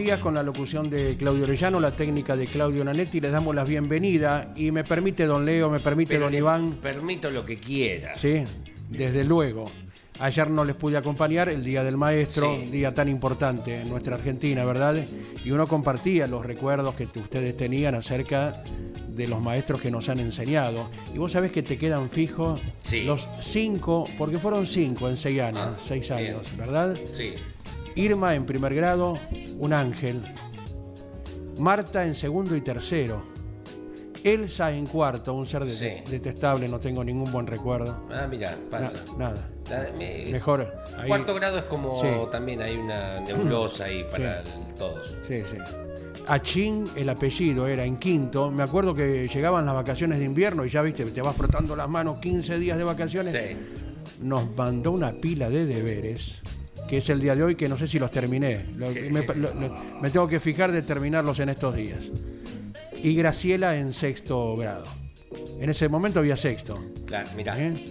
Días con la locución de Claudio Orellano, la técnica de Claudio Nanetti. Les damos la bienvenida y me permite don Leo, me permite Pero don Iván. Permito lo que quiera. Sí, desde luego. Ayer no les pude acompañar, el Día del Maestro, Sí. día tan importante en nuestra Argentina, ¿verdad? Y uno compartía los recuerdos que ustedes tenían acerca de los maestros que nos han enseñado. Y vos sabés que te quedan fijos Sí. los cinco, porque fueron cinco en seis años, Ah, seis bien. años, ¿verdad? Sí. Irma en primer grado, un ángel. Marta en segundo y tercero. Elsa en cuarto, un ser Sí. detestable, no tengo ningún buen recuerdo. Ah, mira, pasa. Na- nada. La- me- Mejor. ahí- Cuarto grado es como Sí. también hay una nebulosa ahí para Sí. el- todos. Sí, sí. Achín, el apellido, era en quinto. Me acuerdo que llegaban las vacaciones de invierno y ya viste, te vas frotando las manos 15 días de vacaciones. Sí. Nos mandó una pila de deberes, que es el día de hoy, que no sé si los terminé. Lo- me, lo- lo- me tengo que fijar de terminarlos en estos días. Y Graciela en sexto grado. En ese momento había sexto. Claro, mira. ¿eh?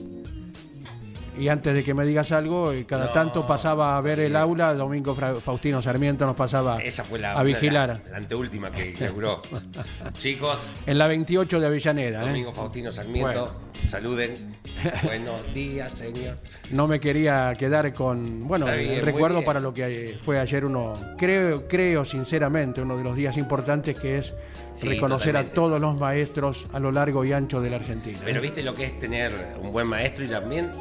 Y antes de que me digas algo, eh, cada No, tanto pasaba a ver el aula, Domingo Faustino Sarmiento nos pasaba Esa fue la, a vigilar. La, la anteúltima que inauguró. Chicos, En la 28 de Avellaneda. ¿eh? Domingo Faustino Sarmiento, saluden. Buenos días, señor. No me quería quedar con, bueno, bien, recuerdo para lo que fue ayer uno, creo, creo sinceramente, uno de los días importantes que es Sí, reconocer totalmente. a todos los maestros a lo largo y ancho de la Argentina. Pero ¿eh? viste lo que es tener un buen maestro y también,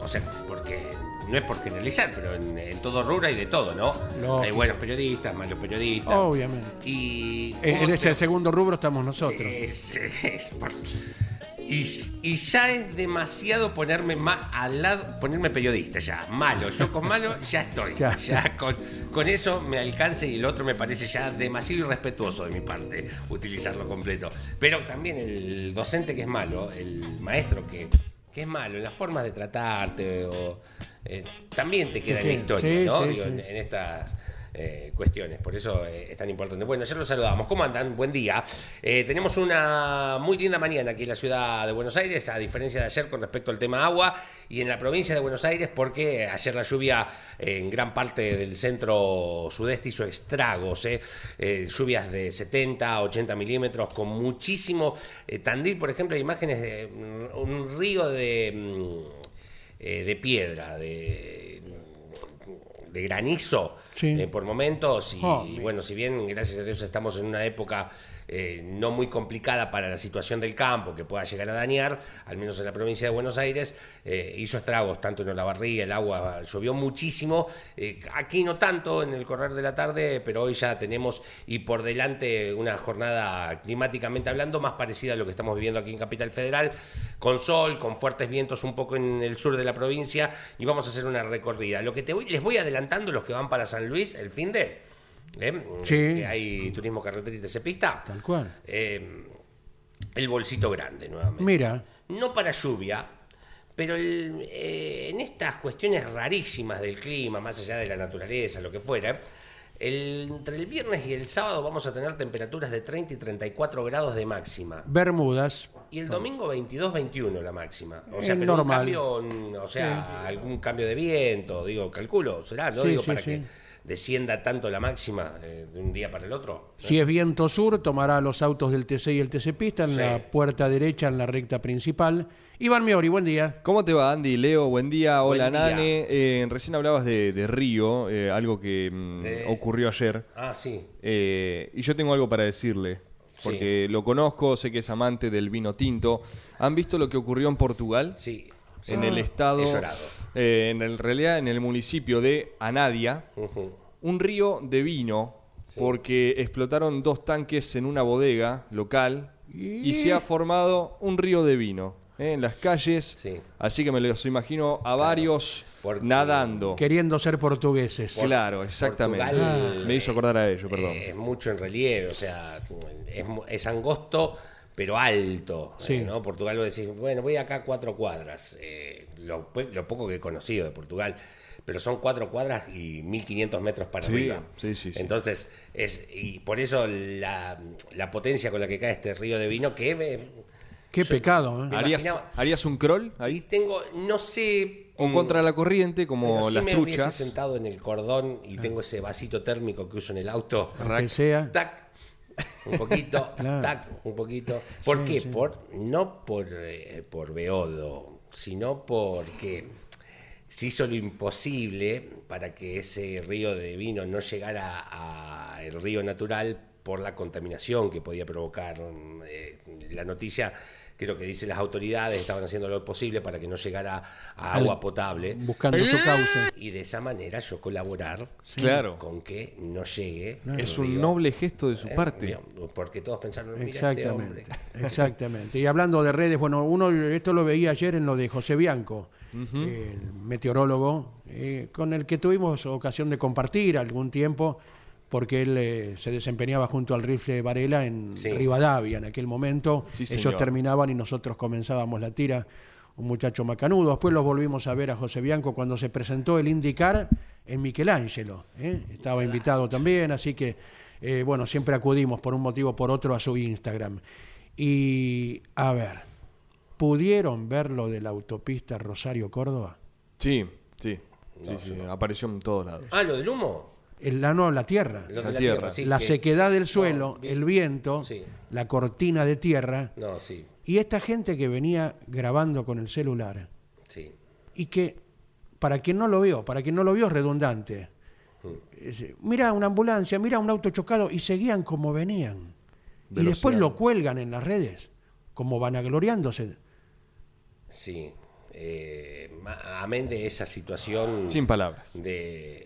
o sea, porque no es por generalizar, pero en, en todo rubro hay de todo, ¿no? Hay buenos periodistas, malos periodistas. Obviamente. Y En, en ¿cómo ese segundo rubro estamos nosotros. Sí, es- es por- y, y ya es demasiado ponerme más al lado, ponerme periodista ya, malo, yo con malo ya estoy, Ya. ya, con, con eso me alcanza y el otro me parece ya demasiado irrespetuoso de mi parte utilizarlo completo. Pero también el docente que es malo, el maestro que, que es malo en las formas de tratarte o eh, también te queda en la historia, sí, ¿no? sí, Digo, sí. en, en estas eh, cuestiones, por eso eh, es tan importante. Bueno, ya los saludamos. ¿Cómo andan? Buen día. Eh, tenemos una muy linda mañana aquí en la ciudad de Buenos Aires, a diferencia de ayer con respecto al tema agua, y en la provincia de Buenos Aires, porque ayer la lluvia en gran parte del centro sudeste hizo estragos, lluvias de 70, 80 milímetros, con muchísimo. Tandil, por ejemplo, hay imágenes de mm, un río de, mm, de piedra, de de granizo Sí. eh, por momentos y, Oh, y bueno, si bien gracias a Dios estamos en una época eh, no muy complicada para la situación del campo que pueda llegar a dañar, al menos en la provincia de Buenos Aires, eh, hizo estragos tanto en Olavarría, el agua llovió muchísimo, eh, aquí no tanto en el correr de la tarde, pero hoy ya tenemos y por delante una jornada climáticamente hablando más parecida a lo que estamos viviendo aquí en Capital Federal, con sol, con fuertes vientos un poco en el sur de la provincia y vamos a hacer una recorrida. Lo que te voy, les voy adelantando los que van para San Luis el fin de... ¿eh? Sí. Que hay turismo carretera y pista. Tal cual. Eh, el bolsito grande nuevamente. Mira, No para lluvia, pero el- eh, en estas cuestiones rarísimas del clima, más allá de la naturaleza, lo que fuera, el- entre el viernes y el sábado vamos a tener temperaturas de 30 y 34 grados de máxima. Bermudas. Y el domingo 22-21 la máxima. O sea, pero un normal. cambio, mm, o sea, algún cambio de viento, digo, calculo, será, ¿no? Sí, digo, sí, para que descienda tanto la máxima eh, de un día para el otro. Si es viento sur, tomará los autos del TC y el TC Pista en Sí. la puerta derecha, en la recta principal. Iván Miori, buen día. ¿Cómo te va, Andy? Leo, buen día. Hola, Buen día. Nane. Eh, recién hablabas de, de Río, eh, algo que mm, De- ocurrió ayer. Ah, sí. Eh, y yo tengo algo para decirle. porque lo conozco, sé que es amante del vino tinto. ¿Han visto lo que ocurrió en Portugal? Sí. Sí. En el estado, He llorado. eh, en el realidad, en el municipio de Anadia, un río de vino, porque explotaron dos tanques en una bodega local y, se ha formado un río de vino ¿eh? en las calles. Sí. Así que me los imagino a varios nadando. Queriendo ser portugueses. Claro, exactamente. Portugal, Me hizo acordar a ello, perdón. eh, es mucho en relieve, o sea, es angosto, pero alto. Sí. eh, ¿no? Portugal, vos decís, bueno, voy acá a cuatro cuadras. eh, lo, pu- lo poco que he conocido de Portugal, pero son cuatro cuadras y 1500 metros para Sí, arriba. sí, sí, sí. Entonces, es, y por eso la, la potencia con la que cae este río de vino, que me- Qué yo- pecado, ¿eh? me ¿Harías, imaginaba- ¿Harías un croll Ahí tengo, no sé. O contra la corriente, como las me truchas. sentado en el cordón y tengo ese vasito térmico que uso en el auto. Que sea. Tac, un poquito, Claro. tac, un poquito. ¿Por Sí, qué? sí. Por, no por, eh, por beodo, sino porque se hizo lo imposible para que ese río de vino no llegara al río natural por la contaminación que podía provocar. eh, la noticia, creo que dice las autoridades, estaban haciendo lo posible para que no llegara a agua potable. Buscando su cauce. Y de esa manera yo colaborar Claro. con que no llegue. Es un río. noble gesto de su Eh, parte. Porque todos pensaron, mira este hombre. Exactamente, exactamente. Y hablando de redes, bueno, uno esto lo veía ayer en lo de José Bianco, el meteorólogo, eh, con el que tuvimos ocasión de compartir algún tiempo, porque él eh, se desempeñaba junto al rifle Varela en Sí. Rivadavia en aquel momento. Sí, Ellos señor. terminaban y nosotros comenzábamos la tira. Un muchacho macanudo. Después los volvimos a ver a José Bianco cuando se presentó el indicar en Michelangelo. ¿eh? Estaba invitado también, así que, eh, bueno, siempre acudimos por un motivo o por otro a su Instagram. Y, a ver, ¿pudieron ver lo de la autopista Rosario-Córdoba? Sí, sí. Sí, sí, apareció en todos lados. Ah, lo del humo. El, la, no, la tierra. Lo La de la tierra. tierra. sí, la que- sequedad del suelo, No, el viento, Sí. la cortina de tierra. No, sí, Y esta gente que venía grabando con el celular sí. y que, para quien no lo vio, para quien no lo vio es redundante. Es, Mira una ambulancia, mira un auto chocado y seguían como venían. Y después lo cuelgan en las redes, como vanagloriándose. Sí. Eh, amén de esa situación. Sin palabras. De,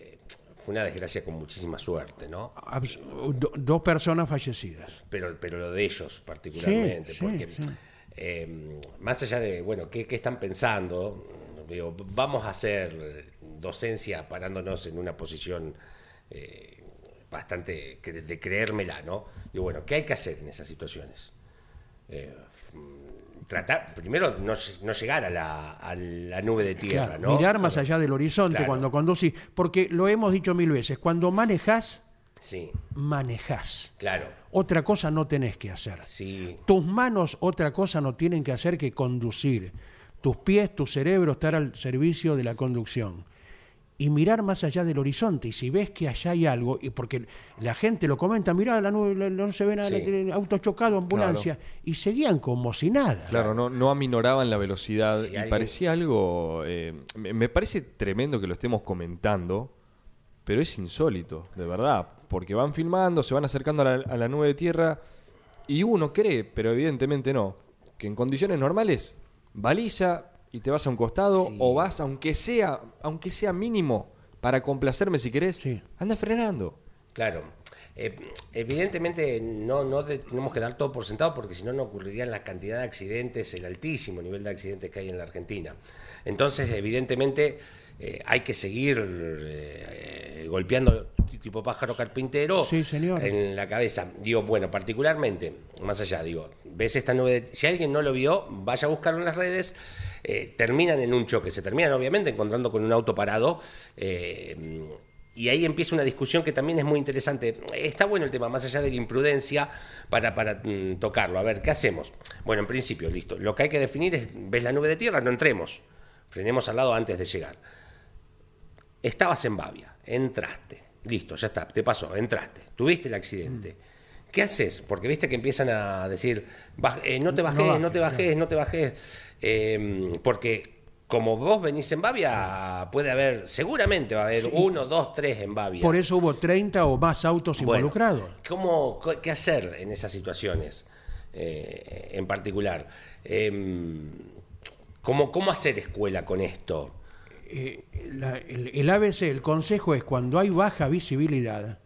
fue una desgracia con muchísima suerte, ¿no? Abs- do- dos personas fallecidas. Pero, pero lo de ellos particularmente. Sí, porque sí. eh, más allá de, bueno, ¿qué, qué están pensando? Digo, vamos a hacer docencia parándonos en una posición eh, bastante de creérmela, ¿no? Y bueno, ¿qué hay que hacer en esas situaciones? Eh, tratar, primero, no, no llegar a la, a la nube de tierra, Claro, ¿no? Mirar más allá del horizonte Claro. cuando conducís. Porque lo hemos dicho mil veces, cuando manejás, Sí, manejás. claro. Otra cosa no tenés que hacer. Sí, Tus manos otra cosa no tienen que hacer que conducir. Tus pies, tu cerebro estar al servicio de la conducción. Y mirar más allá del horizonte. Y si ves que allá hay algo, y porque la gente lo comenta, mirá, la nube, no se ven Sí. auto chocado, ambulancia. Y seguían como si nada. Claro, no, no aminoraban la velocidad y alguien- parecía algo... eh, me me parece tremendo que lo estemos comentando, pero es insólito, de verdad, porque van filmando, se van acercando a la, a la nube de tierra y uno cree, pero evidentemente no, que en condiciones normales baliza y te vas a un costado Sí. o vas, aunque sea, aunque sea mínimo, para complacerme si querés, Sí. anda frenando. Claro. Eh, evidentemente no, no te- tenemos que dar todo por sentado porque si no no ocurrirían la cantidad de accidentes, el altísimo nivel de accidentes que hay en la Argentina. Entonces, evidentemente, eh, hay que seguir eh, golpeando tipo pájaro carpintero Sí, señor. en la cabeza. Digo, bueno, particularmente, más allá, digo, ves esta nube, de- si alguien no lo vio, vaya a buscarlo en las redes, eh, terminan en un choque, se terminan obviamente encontrando con un auto parado. eh, y ahí empieza una discusión que también es muy interesante. Está bueno el tema, más allá de la imprudencia, para, para mm, tocarlo. A ver, ¿qué hacemos? Bueno, en principio, listo. Lo que hay que definir es, ¿ves la nube de tierra? No entremos. Frenemos al lado antes de llegar. Estabas en Bavia, entraste, listo, ya está, te pasó, entraste, tuviste el accidente. ¿Qué haces? Porque viste que empiezan a decir, "Baj- eh, no te bajes, no, bajes, te bajes, no te bajes, eh, porque como vos venís en Bavia, puede haber, seguramente va a haber uno, dos, tres en Bavia. Por eso hubo 30 o más autos Bueno, involucrados. ¿cómo, ¿Qué hacer en esas situaciones eh, en particular? Em, ¿cómo, ¿Cómo hacer escuela con esto? Eh, la- el, el ABC, el consejo es cuando hay baja visibilidad,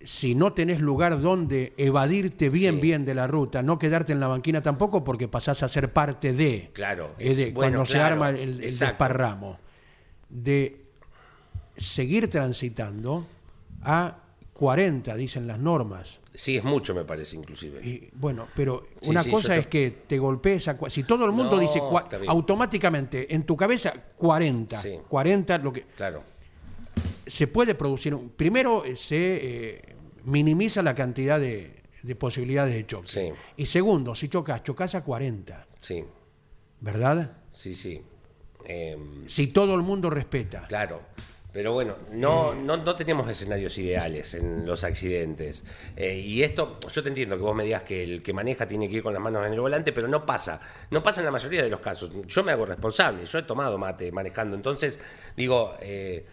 si no tenés lugar donde evadirte bien, Sí. bien de la ruta, no quedarte en la banquina tampoco porque pasás a ser parte de. Claro, Es es- de- bueno, cuando se arma el, el desparramo. De seguir transitando a 40, dicen las normas. Sí, es mucho, me parece, inclusive. Y, bueno, pero Sí, una sí, cosa te- es que te golpees a... Si todo el mundo No, dice automáticamente en tu cabeza 40, Sí. 40, lo que Claro, se puede producir. un- primero eh, se eh, minimiza la cantidad de, de posibilidades de choque. Sí. Y segundo, si chocas, chocas a 40, sí, ¿verdad? sí, sí. Em, Si todo el mundo respeta. Claro. Pero bueno, no, no, no tenemos escenarios ideales en los accidentes. Eh, y esto, yo te entiendo que vos me digas que el que maneja tiene que ir con las manos en el volante, pero no pasa. No pasa en la mayoría de los casos. Yo me hago responsable. Yo he tomado mate manejando. Entonces, digo, eh,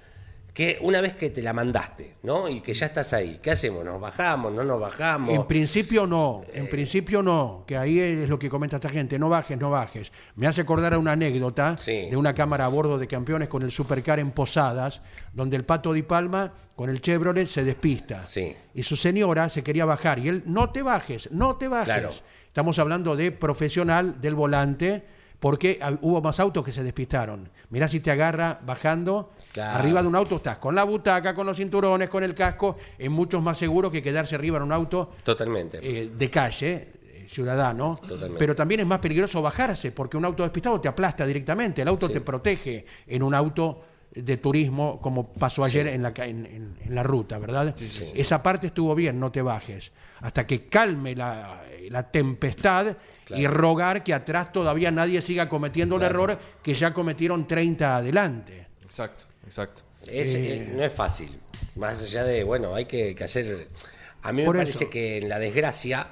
que una vez que te la mandaste, ¿no? Y que ya estás ahí, ¿qué hacemos? ¿Nos bajamos? ¿No nos bajamos? En principio no, Eh. en principio no, que ahí es lo que comenta esta gente, no bajes, no bajes. Me hace acordar a una anécdota Sí. de una cámara a bordo de campeones con el supercar en Posadas, donde el Pato Di Palma con el Chevrolet se despista. Sí. Y su señora se quería bajar y él, no te bajes, no te bajes. Claro. Estamos hablando de profesional del volante, porque hubo más autos que se despistaron. Mirá si te agarra bajando. Claro. Arriba de un auto estás con la butaca, con los cinturones, con el casco, es mucho más seguro que quedarse arriba en un auto Totalmente. eh, de calle, eh, ciudadano, Totalmente. pero también es más peligroso bajarse porque un auto despistado te aplasta directamente, el auto Sí. te protege en un auto de turismo como pasó ayer en, la, ca- en, en- en la ruta, ¿verdad? sí. Esa parte estuvo bien, no te bajes, hasta que calme la, la tempestad y rogar que atrás todavía nadie siga cometiendo el Claro. error que ya cometieron 30 adelante. Exacto, exacto. Es- Eh. eh, no es fácil. Más allá de, bueno, hay que, que hacer. A mí me parece eso. que en la desgracia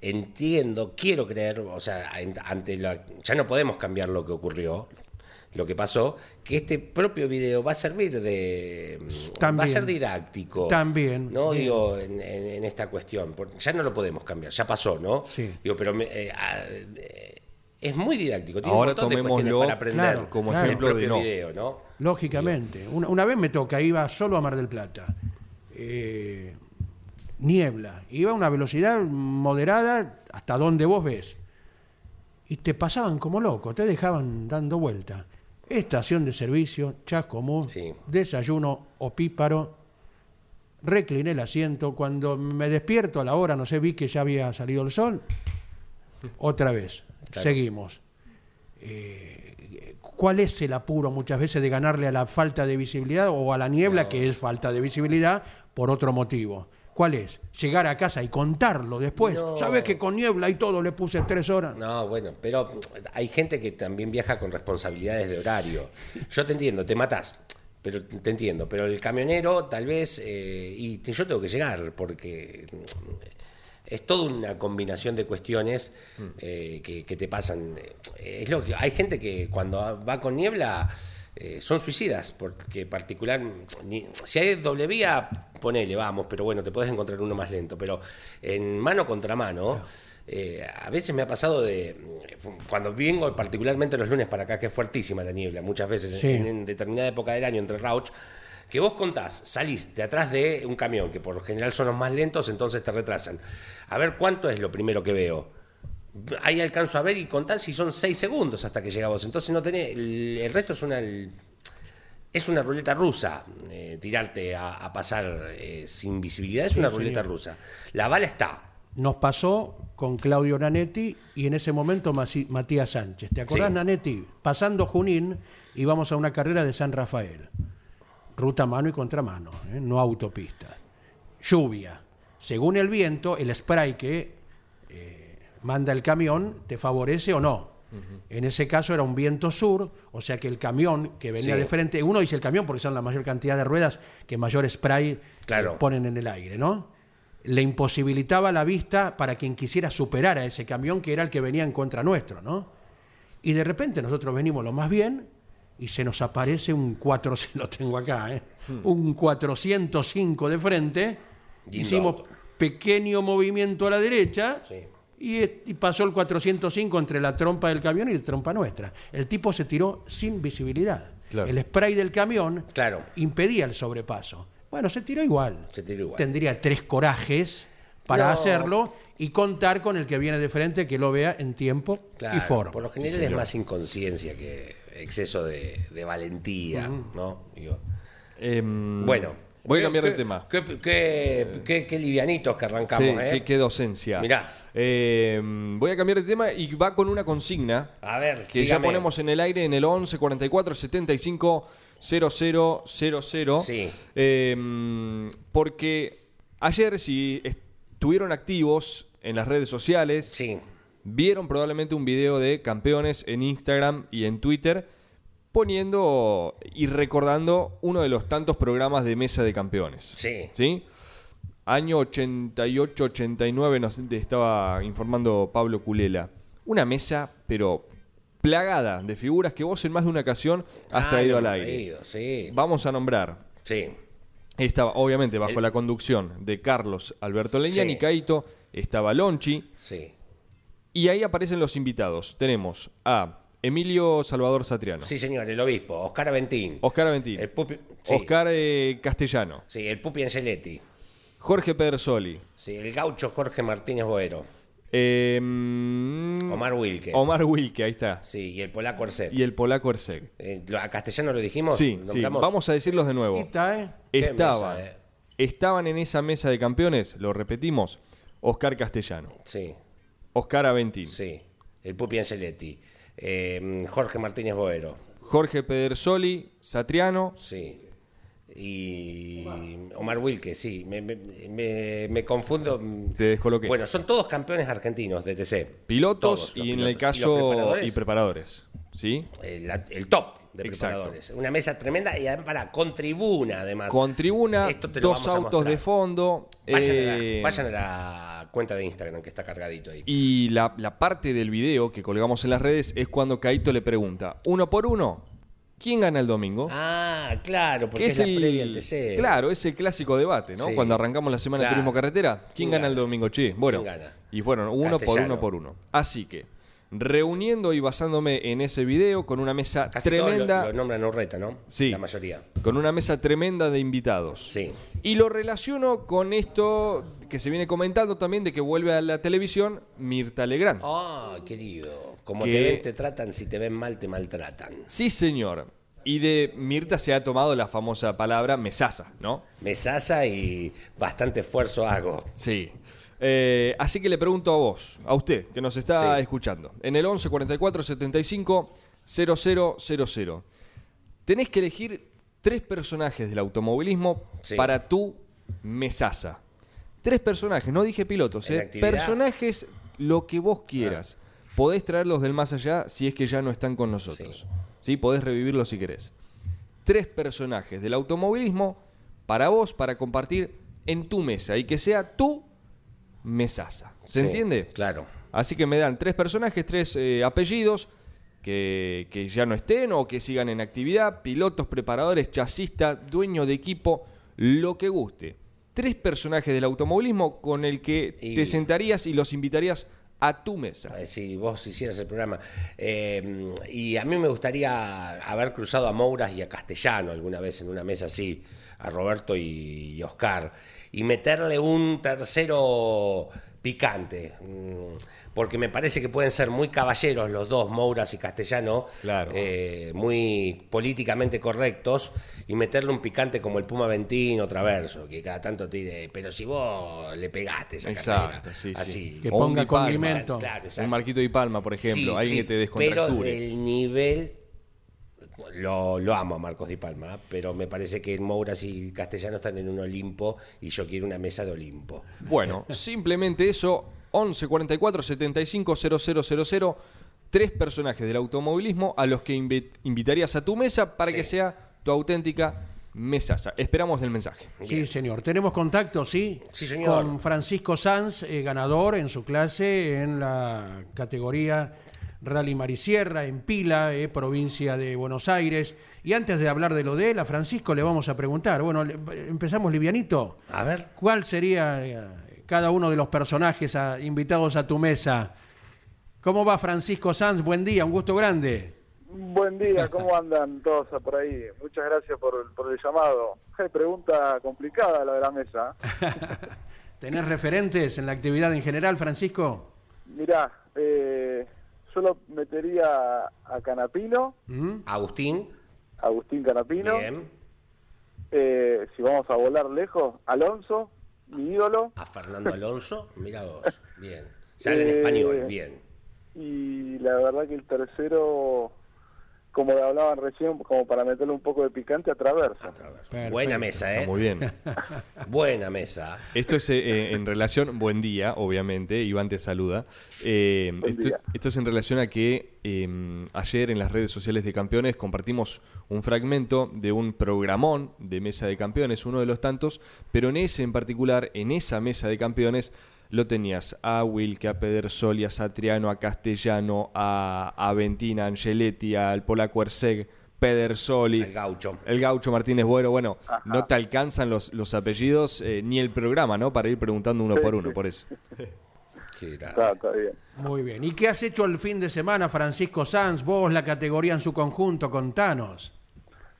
entiendo, quiero creer, o sea, ante la, ya no podemos cambiar lo que ocurrió, lo que pasó, que este propio video va a servir de, va a ser didáctico. También. No Bien. digo en, en- en esta cuestión, ya no lo podemos cambiar, ya pasó, ¿no? Sí. Digo, pero me- eh, ah, eh, es muy didáctico. Tiene Ahora un montón de cuestiones para aprender Claro, como claro. ejemplo de propio no. video, ¿no? Lógicamente. Una, una vez me toca, iba solo a Mar del Plata. Eh, niebla. Iba a una velocidad moderada hasta donde vos ves. Y te pasaban como loco, te dejaban dando vuelta. Estación de servicio, Chascomú, Sí. desayuno opíparo. Recliné el asiento. Cuando me despierto a la hora, no sé, vi que ya había salido el sol. Otra vez. Claro. Seguimos. Eh, ¿Cuál es el apuro muchas veces de ganarle a la falta de visibilidad o a la niebla, No. que es falta de visibilidad, por otro motivo? ¿Cuál es? Llegar a casa y contarlo después. No. ¿Sabes que con niebla y todo le puse tres horas? No, bueno, pero hay gente que también viaja con responsabilidades de horario. Yo te entiendo, te matás, pero te entiendo. Pero el camionero, tal vez, eh, y te- yo tengo que llegar, porque mm, es toda una combinación de cuestiones eh, que, que te pasan. Eh, Es lógico, hay gente que cuando va con niebla. Eh, son suicidas, porque particular, ni- si hay doble vía, ponele, vamos, pero bueno, te puedes encontrar uno más lento, pero en mano contra mano, eh, a veces me ha pasado de, cuando vengo particularmente los lunes para acá, que es fuertísima la niebla, muchas veces Sí. en, en determinada época del año entre Rauch, que vos contás, salís de atrás de un camión, que por lo general son los más lentos, entonces te retrasan. A ver cuánto es lo primero que veo. Ahí alcanzo a ver y contar si son seis segundos hasta que llega vos. Entonces no tenés, el, el resto es una es una ruleta rusa, eh, tirarte a, a pasar eh, sin visibilidad, es una ruleta rusa. La bala está, Nos pasó con Claudio Nanetti y en ese momento Masi- Matías Sánchez. ¿Te acordás, Sí. Nanetti? Pasando Junín, íbamos a una carrera de San Rafael. Ruta mano y contramano, ¿eh? no autopista. Lluvia. Según el viento, el spray que manda el camión te favorece o no. En ese caso era un viento sur, o sea que el camión que venía Sí. de frente, uno dice el camión porque son la mayor cantidad de ruedas que mayor spray eh, Claro. ponen en el aire, ¿no? Le imposibilitaba la vista para quien quisiera superar a ese camión que era el que venía en contra nuestro, ¿no? Y de repente nosotros venimos lo más bien y se nos aparece un 4, lo tengo acá, ¿eh? un 405 de frente. Hicimos pequeño movimiento a la derecha Sí. Y, pasó el 405 entre la trompa del camión y la trompa nuestra. El tipo se tiró sin visibilidad. Claro. El spray del camión Claro. impedía el sobrepaso. Bueno, se tiró igual. Se tiró igual. Tendría tres corajes para No. hacerlo y contar con el que viene de frente que lo vea en tiempo Claro, y forma. por lo general es más inconsciencia que exceso de, de valentía, ¿no? Digo, Em, bueno. Voy a cambiar de tema. Qué, qué- qué- qué livianitos que arrancamos, Sí, ¿eh? qué, qué docencia. Mirá. Em, voy a cambiar de tema y va con una consigna A ver, que dígame. ya ponemos en el aire en el 11 44 75 0000. Sí. Em, porque ayer, si estuvieron activos en las redes sociales, Sí, vieron probablemente un video de campeones en Instagram y en Twitter poniendo y recordando uno de los tantos programas de mesa de campeones. sí. ¿Sí? Año 88-89 nos estaba informando Pablo Culela. Una mesa, pero plagada de figuras que vos en más de una ocasión has Ah, traído al aire. traído, sí. Vamos a nombrar. Sí. Estaba, obviamente, bajo El- la conducción de Carlos Alberto Leñán Sí. y Caito, estaba Lonchi, Sí. y ahí aparecen los invitados. Tenemos a Emilio Salvador Satriano, Sí, señor, el obispo, Oscar Aventín. Oscar Aventín, El Pupi, sí, Oscar eh, Castellano, sí, el Pupi Angeletti. Jorge Pedersoli, Sí, el gaucho Jorge Martínez Boero. eh, mm, Omar Wilke. Omar Wilke, ahí está. Sí, y el polaco Orset. Y el polaco Erseg. Eh, lo- ¿A castellano lo dijimos? Sí, sí. Vamos a decirlos de nuevo. Está, ¿eh? Estaban, mesa, eh. estaban en esa mesa de campeones, lo repetimos, Oscar Castellano, Sí, Oscar Aventín, sí. El Pupi Angeletti. Eh, Jorge Martínez Boero. Jorge Pedersoli, Satriano, Sí. Y Omar Wilke, sí. Me, me- me- me confundo. Te descoloqué. Bueno, son todos campeones argentinos de TC. pilotos Todos y en el caso preparadores, y preparadores. ¿Sí? el, el top de Exacto. preparadores. Una mesa tremenda y además para con tribuna, además. Con tribuna, Esto te lo dos vamos a autos de fondo. Vayan, eh, a la, vayan a la cuenta de Instagram que está cargadito ahí. Y la, la parte del video que colgamos en las redes es cuando Caito le pregunta, uno por uno, ¿quién gana el domingo? Ah, claro, porque Que es, la previa al TC. Claro, es el clásico debate, ¿no? Sí. Cuando arrancamos la semana de turismo carretera, ¿quién, ¿Quién gana, gana? el domingo, che? Bueno, ¿Quién gana? y fueron uno por uno por uno. Así que, reuniendo y basándome en ese video con una mesa Casi tremenda, lo, lo nombran Urreta, ¿no? Sí. La mayoría. con una mesa tremenda de invitados. Sí. Y lo relaciono con esto que se viene comentando también de que vuelve a la televisión Mirta Legrand. Ah, querido. Como Que- te ven, te tratan. Si te ven mal, te maltratan. Sí, señor. Y de Mirta se ha tomado la famosa palabra mesaza, ¿no? Mesasa y bastante esfuerzo hago. Sí. Eh, así que le pregunto a vos, a usted, que nos está Sí. escuchando, en el 11 44 75 0000. Tenés que elegir tres personajes del automovilismo Sí. para tu mesaza. Tres personajes, no dije pilotos, ¿En eh, personajes lo que vos quieras. Podés traerlos del más allá si es que ya no están con nosotros. Sí. Sí. Podés revivirlos si querés. Tres personajes del automovilismo para vos, para compartir en tu mesa y que sea tu mesaza. ¿Se Sí, entiende? Claro. Así que me dan tres personajes, tres eh, apellidos que, que ya no estén o que sigan en actividad, pilotos, preparadores, chasistas, dueño de equipo, lo que guste. Tres personajes del automovilismo con el que Y- te sentarías y los invitarías a tu mesa. Eh, Si vos hicieras el programa. Eh, y a mí me gustaría haber cruzado a Mouras y a Castellano alguna vez en una mesa así, a Roberto y, y Oscar, y meterle un tercero picante. mm, Porque me parece que pueden ser muy caballeros los dos, Mouras y Castellano, Claro. eh, muy políticamente correctos, y meterle un picante como el Puma Ventín o Traverso, que cada tanto tire, pero si vos le pegaste esa Exacto, carrera, sí, sí. así. Que ponga condimento. Claro, Un. Marquito y Palma, por ejemplo, Sí, alguien sí, que te Pero descontracture. el nivel, lo, lo amo a Marcos Di Palma, pero me parece que Mouras y Castellano están en un Olimpo y yo quiero una mesa de Olimpo. Bueno, simplemente eso, 11 44 75 0000, tres personajes del automovilismo a los que invi- invitarías a tu mesa para Sí. que sea tu auténtica mesaza. Esperamos el mensaje. Sí, señor. Tenemos contacto, sí. Sí, señor. Con Francisco Sanz, eh, ganador en su clase en la categoría Rally Marisierra, en Pila, eh, provincia de Buenos Aires. Y antes de hablar de lo de él, a Francisco le vamos a preguntar. Bueno, le- empezamos livianito. A ver. ¿Cuál sería eh, cada uno de los personajes ah, invitados a tu mesa? ¿Cómo va Francisco Sanz? Buen día, un gusto grande. Buen día, ¿cómo andan todos por ahí? Muchas gracias por, por el llamado. Eh, pregunta complicada la de la mesa. ¿Tenés referentes en la actividad en general, Francisco? Mirá, eh, yo lo metería a Canapino, ¿Mm? Agustín. Agustín Canapino. Bien. Eh, si vamos a volar lejos, Alonso, mi ídolo. A Fernando Alonso. Mira vos. Bien. Sale en Eh, español. Bien. Y la verdad que el tercero, como hablaban recién, como para meterle un poco de picante a Traversa. A través. Perfecto. Buena mesa, Está ¿eh? muy bien. Buena mesa. Esto es eh, en relación, buen día, obviamente, Iván te saluda. Eh, Buen esto, día. esto es en relación a que eh, ayer en las redes sociales de campeones compartimos un fragmento de un programón de mesa de campeones, uno de los tantos, pero en ese en particular, en esa mesa de campeones, lo tenías a Wilke, a Pedersoli, a Satriano, a Castellano, a Aventina, a Angeletti, al polaco Erseg, Pedersoli. El gaucho. El gaucho Martínez Bueno, bueno, Ajá. no te alcanzan los, los apellidos eh, ni el programa, ¿no? Para ir preguntando uno por uno, por eso. Está, está bien. Muy bien. ¿Y qué has hecho el fin de semana, Francisco Sanz? Vos, la categoría en su conjunto, contanos.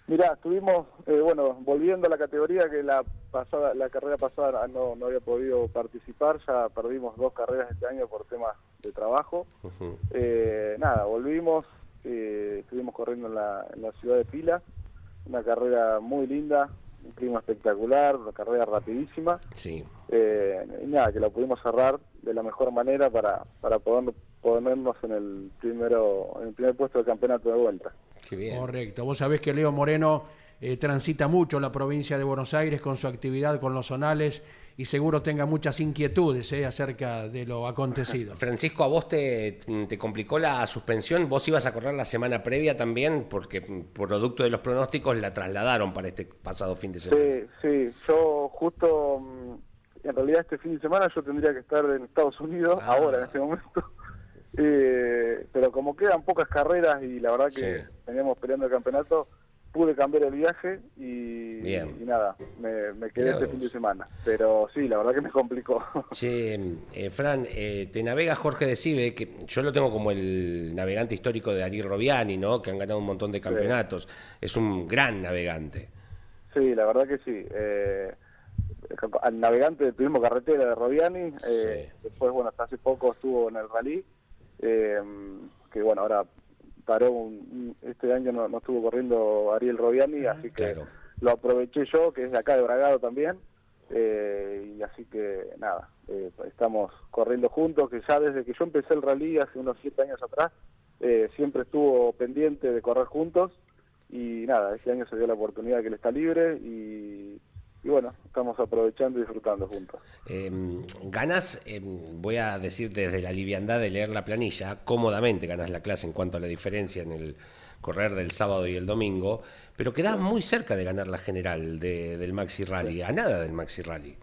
Mirá, estuvimos, eh, bueno, volviendo a la categoría que la pasada, la carrera pasada no, no había podido participar, ya perdimos dos carreras este año por temas de trabajo. Ujú. Eh, nada, volvimos, eh, estuvimos corriendo en la, en la ciudad de Pila, una carrera muy linda, un clima espectacular, una carrera rapidísima. Sí. Eh, y nada, que la pudimos cerrar de la mejor manera para, para poder ponernos en el primero en el primer puesto del campeonato de vuelta. Qué bien. Correcto. Vos sabés que Leo Moreno eh, transita mucho la provincia de Buenos Aires con su actividad con los zonales y seguro tenga muchas inquietudes eh, acerca de lo acontecido. Francisco, ¿a vos te, te complicó la suspensión? ¿Vos ibas a correr la semana previa también? Porque mm, producto de los pronósticos la trasladaron para este pasado fin de semana. Sí, sí, yo justo, mm, en realidad este fin de semana yo tendría que estar en Estados Unidos, Ah. ahora en este momento, Eh, pero como quedan pocas carreras y la verdad que Sí. veníamos peleando el campeonato, pude cambiar el viaje y, nada, me, me quedé Mirá este vos. fin de semana. Pero sí, la verdad que me complicó. Che, eh, Fran, eh, te navega Jorge de Cibe, que yo lo tengo como el navegante histórico de Ari Robiani, ¿no? Que han ganado un montón de campeonatos. Es un gran navegante. Sí, la verdad que sí. Eh, al navegante de turismo carretera de Robiani, eh, Sí. después, bueno, hasta hace poco estuvo en el rally, eh, que bueno, ahora paró, un- este año no, no estuvo corriendo Ariel Robiani, así que claro. lo aproveché yo, que es de acá de Bragado también, eh, y así que nada, eh, estamos corriendo juntos, que ya desde que yo empecé el rally hace unos siete años atrás, eh, siempre estuvo pendiente de correr juntos, y nada, este año se dio la oportunidad que él está libre y, y bueno, estamos aprovechando y disfrutando juntos. Eh, ganas, eh, voy a decir desde la liviandad de leer la planilla, cómodamente ganas la clase en cuanto a la diferencia en el correr del sábado y el domingo, pero quedás muy cerca de ganar la general de- del Maxi Rally, a nada del Maxi Rally.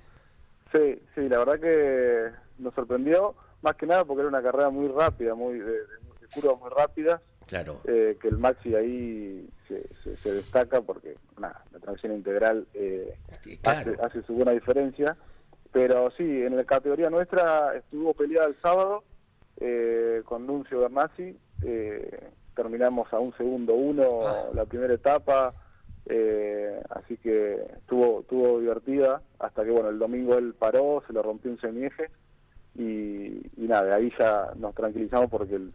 Sí, sí, la verdad que nos sorprendió, más que nada porque era una carrera muy rápida, muy de- de curvas muy rápidas, Claro. eh, que el Maxi ahí se, se- se destaca porque nada, la tracción integral eh, claro. hace, hace su buena diferencia. Pero sí, en la categoría nuestra estuvo peleada el sábado eh, con Nuncio Bernasi. eh, terminamos a un segundo uno Ah. la primera etapa. eh, así que estuvo, estuvo divertida hasta que bueno el domingo él paró, se le rompió un semieje y, y nada, de ahí ya nos tranquilizamos porque el,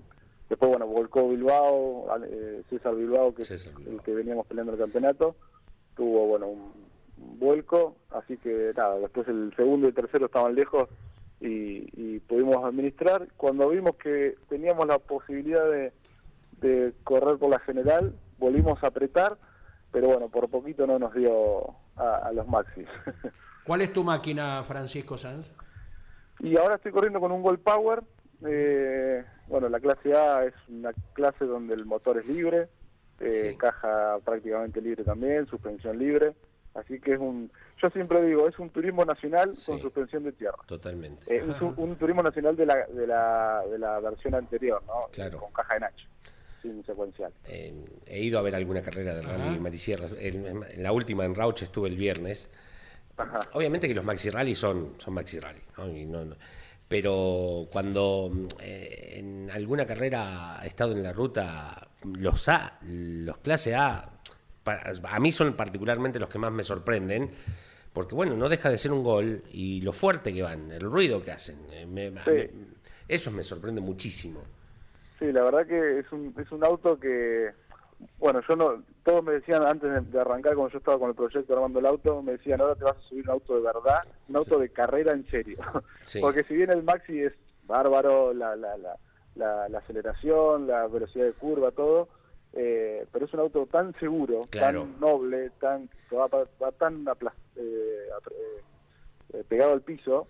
después bueno volcó Bilbao, al- eh, César Bilbao que es César Bilbao. el que veníamos peleando el campeonato, tuvo bueno un, un vuelco, así que nada, después el segundo y el tercero estaban lejos y, y pudimos administrar. Cuando vimos que teníamos la posibilidad de, de correr por la general, volvimos a apretar, pero bueno, por poquito no nos dio a, a los maxis. ¿Cuál es tu máquina, Francisco Sanz? Y ahora estoy corriendo con un Gold Power. Eh, bueno, la clase A es una clase donde el motor es libre, eh, Sí. caja prácticamente libre también, suspensión libre. Así que es un, yo siempre digo, es un turismo nacional Sí. con suspensión de tierra. Totalmente. Eh, un, tu- un turismo nacional de la, de la, de la versión anterior, ¿no? Claro. Con caja de Nacho, sin secuencial. Eh, he ido a ver alguna carrera de rally Marisierras. En, en la última en Rauch estuve el viernes. Ajá. Obviamente que los maxi rally son, son maxi rally, ¿no? Y no- no- pero cuando eh, en alguna carrera he estado en la ruta, los A, los clase A, para- a mí son particularmente los que más me sorprenden, porque bueno, no deja de ser un gol y lo fuerte que van, el ruido que hacen. eh, me- me- eso me sorprende muchísimo. Sí, la verdad que es un, es un auto que, bueno, yo no, todos me decían antes de, arrancar, cuando yo estaba con el proyecto armando el auto, me decían, ahora te vas a subir un auto de verdad, un auto de carrera en serio. Sí. Porque si bien el Maxi es bárbaro, la, la, la, la, la aceleración, la velocidad de curva, todo, eh, pero es un auto tan seguro, Claro. tan noble, tan que va, va tan eh, eh, eh, pegado al piso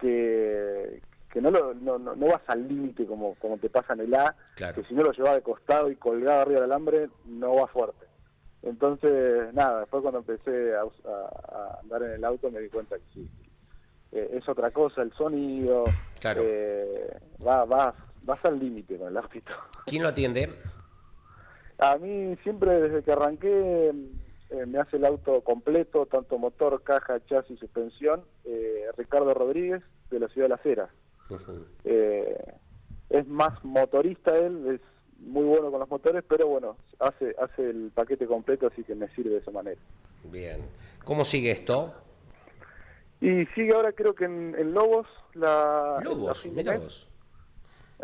que, que no, lo, no, no, no vas al límite como, como te pasa en el A, Claro. que si no lo llevas de costado y colgado arriba del alambre, no va fuerte. Entonces, nada, después cuando empecé a, us- a- a andar en el auto me di cuenta que sí, eh, es otra cosa, el sonido, Claro. eh, va, vas, vas al límite con el autito. ¿Quién lo atiende? A mí siempre desde que arranqué eh, me hace el auto completo, tanto motor, caja, chasis, suspensión, eh, Ricardo Rodríguez de la ciudad de Las Heras. Eh, es más motorista él, es muy bueno con los motores, pero bueno, hace, hace el paquete completo, así que me sirve de esa manera. Bien. ¿Cómo sigue esto? Y sigue ahora creo que en, en Lobos la... Lobos, mira vos.